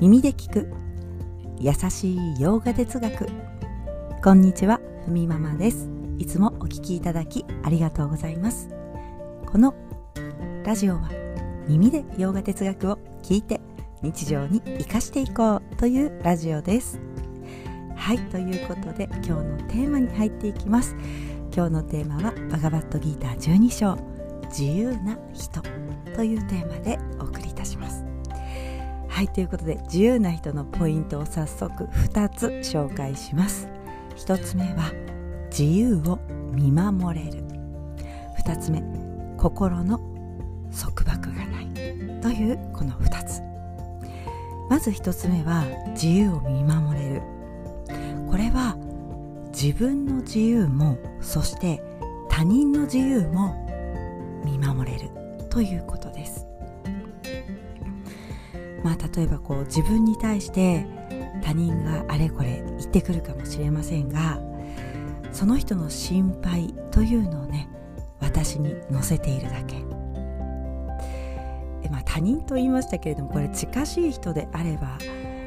耳で聞く。優しい洋画哲学。こんにちはふみママです。いつもお聞きいただきありがとうございます。このラジオは耳で洋画哲学を聞いて日常に生かしていこうというラジオです。はいということで今日のテーマに入っていきます。今日のテーマはバガバットギーター12章。自由な人。というテーマでお送はいということで自由な人のポイントを早速2つ紹介します。1つ目は自由を見守れる。2つ目心の束縛がない。というこの2つ。まず1つ目は自由を見守れる。これは自分の自由もそして他人の自由も見守れる。ということ。まあ例えばこう自分に対して他人があれこれ言ってくるかもしれませんがその人の心配というのをね私に乗せているだけ。まあ、他人と言いましたけれどもこれ近しい人であれば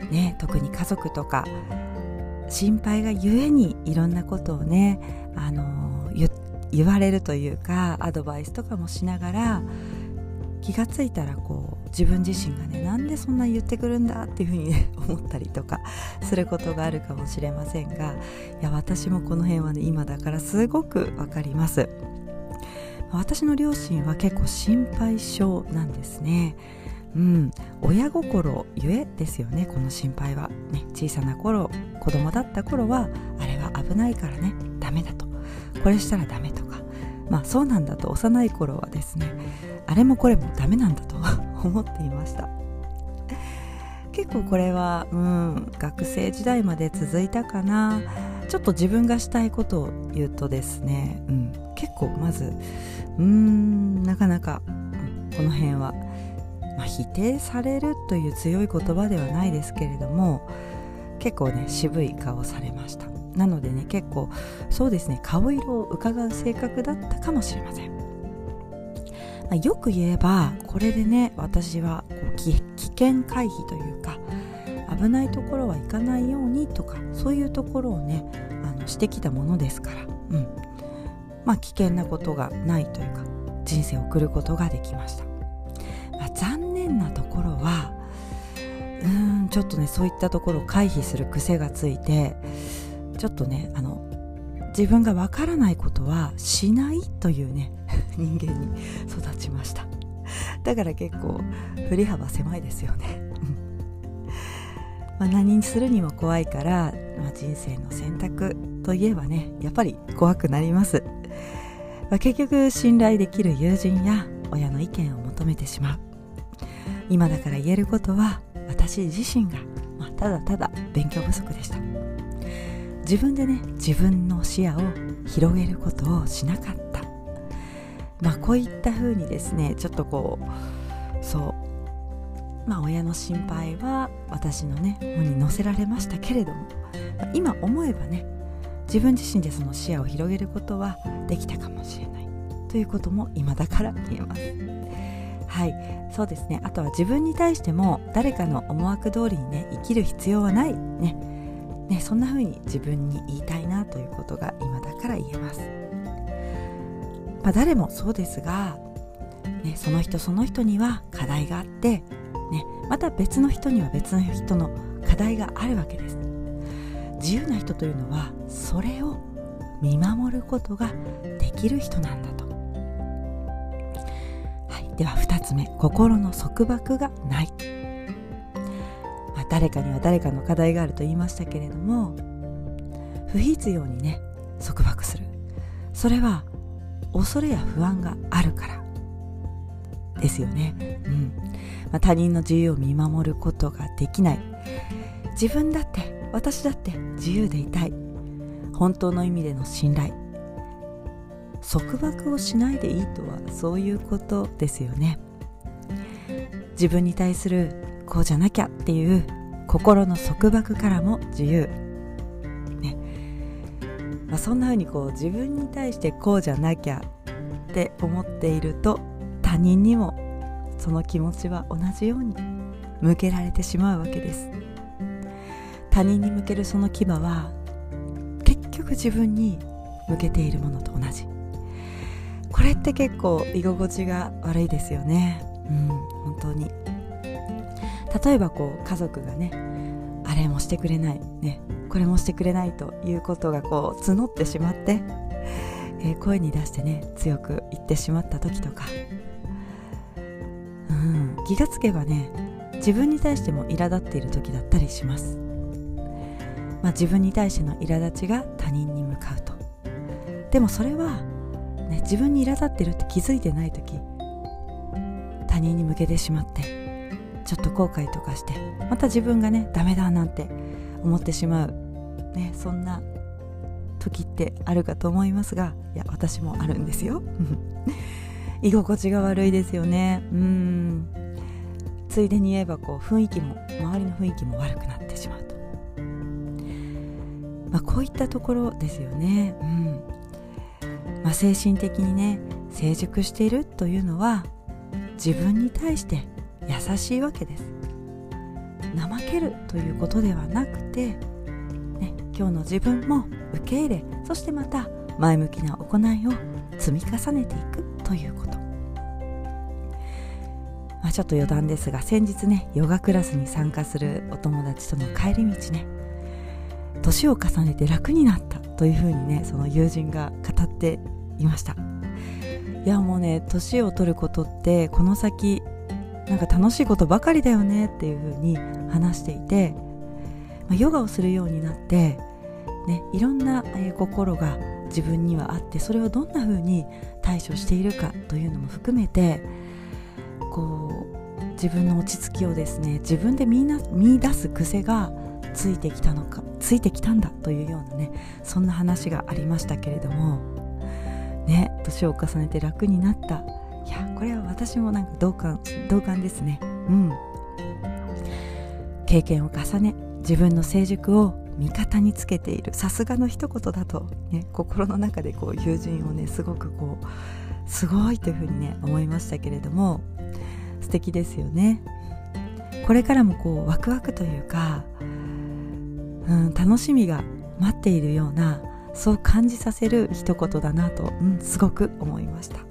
ね特に家族とか心配がゆえにいろんなことをねあの言われるというかアドバイスとかもしながら気がついたらこう自分自身がねなんでそんな言ってくるんだっていうふうにね 思ったりとかすることがあるかもしれませんがいや私もこの辺はね今だからすごくわかります。私の両親は結構心配性なんですね。うん。親心ゆえですよねこの心配は、ね、小さな頃子供だった頃はあれは危ないからねダメだと。これしたらダメとか。まあそうなんだと幼い頃はですねあれもこれもダメなんだと。思っていました。結構これはうん学生時代まで続いたかな。ちょっと自分がしたいことを言うとですね、うん、結構まずうーんなかなか、うん、この辺は、まあ、否定されるという強い言葉ではないですけれども結構ね渋い顔されました。なのでね結構そうですね顔色を伺う性格だったかもしれません、まあ、よく言えばこれでね私は危険回避というか危ないところは行かないようにとかそういうところをねあのしてきたものですから、うん。まあ、危険なことがないというか人生を送ることができました、まあ、残念なところはうーんちょっとねそういったところを回避する癖がついてちょっとねあの自分がわからないことはしないというね人間に育ちました。だから結構振り幅狭いですよね。まあ、何にするにも怖いから、まあ、人生の選択といえばねやっぱり怖くなります、まあ、結局信頼できる友人や親の意見を求めてしまう。今だから言えることは私自身が、まあ、ただただ勉強不足でした。自分でね自分の視野を広げることをしなかった。まあこういった風にですねちょっとこうそう。まあ親の心配は私のね本に載せられましたけれども今思えばね自分自身でその視野を広げることはできたかもしれない。ということも今だから言えます。はい。そうですね。あとは自分に対しても誰かの思惑通りにね生きる必要はないね。ね、そんな風に自分に言いたいなということが今だから言えます、まあ、誰もそうですが、ね、その人その人には課題があって、ね、また別の人には別の人の課題があるわけです。自由な人というのはそれを見守ることができる人なんだと、はい、では2つ目心の束縛がない。ま誰かには誰かの課題があると言いましたけれども不必要にね束縛する。それは恐れや不安があるから。ですよね、うん。まあ、他人の自由を見守ることができない。自分だって私だって自由でいたい。本当の意味での信頼。束縛をしないでいいとはそういうことですよね。自分に対するこうじゃなきゃっていう心の束縛からも自由、まあ、そんな風にこう自分に対してこうじゃなきゃって思っていると他人にもその気持ちは同じように向けられてしまうわけです。他人に向けるその牙は結局自分に向けているものと同じ。これって結構居心地が悪いですよね。うん本当に。例えばこう家族がねあれもしてくれない。ね。これもしてくれないということがこう募ってしまって、えー、声に出してね強く言ってしまった時とか、うん、気がつけばね自分に対しても苛立っている時だったりします、まあ、自分に対しての苛立ちが他人に向かうと。でもそれは、ね、自分に苛立ってるって気づいてない時他人に向けてしまってちょっと後悔とかしてまた自分がねダメだなんて思ってしまう、ね、そんな時ってあるかと思いますがいや私もあるんですよ。居心地が悪いですよね。うん。ついでに言えばこう雰囲気も周りの雰囲気も悪くなってしまうと、まあ、こういったところですよね、うん。まあ、精神的にね成熟しているというのは自分に対して優しいわけです。怠けるということではなくて、ね、今日の自分も受け入れそしてまた前向きな行いを積み重ねていくということ、まあ、ちょっと余談ですが先日ねヨガクラスに参加するお友達との帰り道ね年を重ねて楽になったというふうにねその友人が語っていました。いやもうね年を取ることってこの先なんか楽しいことばかりだよねっていうふうに話していて、まあ、ヨガをするようになって、ね、いろんな、え心が自分にはあってそれをどんなふうに対処しているかというのも含めてこう自分の落ち着きをですね自分で見見出す癖がついてきたのかついてきたんだというようなねそんな話がありましたけれどもね年を重ねて楽になったいやこれは私もなんか同感同感ですね。うん。経験を重ね自分の成熟を味方につけている。さすがの一言だと、ね、心の中でこう友人をねすごくこうすごいというふうにね思いましたけれども素敵ですよね。これからもこうワクワクというか、うん、楽しみが待っているようなそう感じさせる一言だなと、うん、すごく思いました。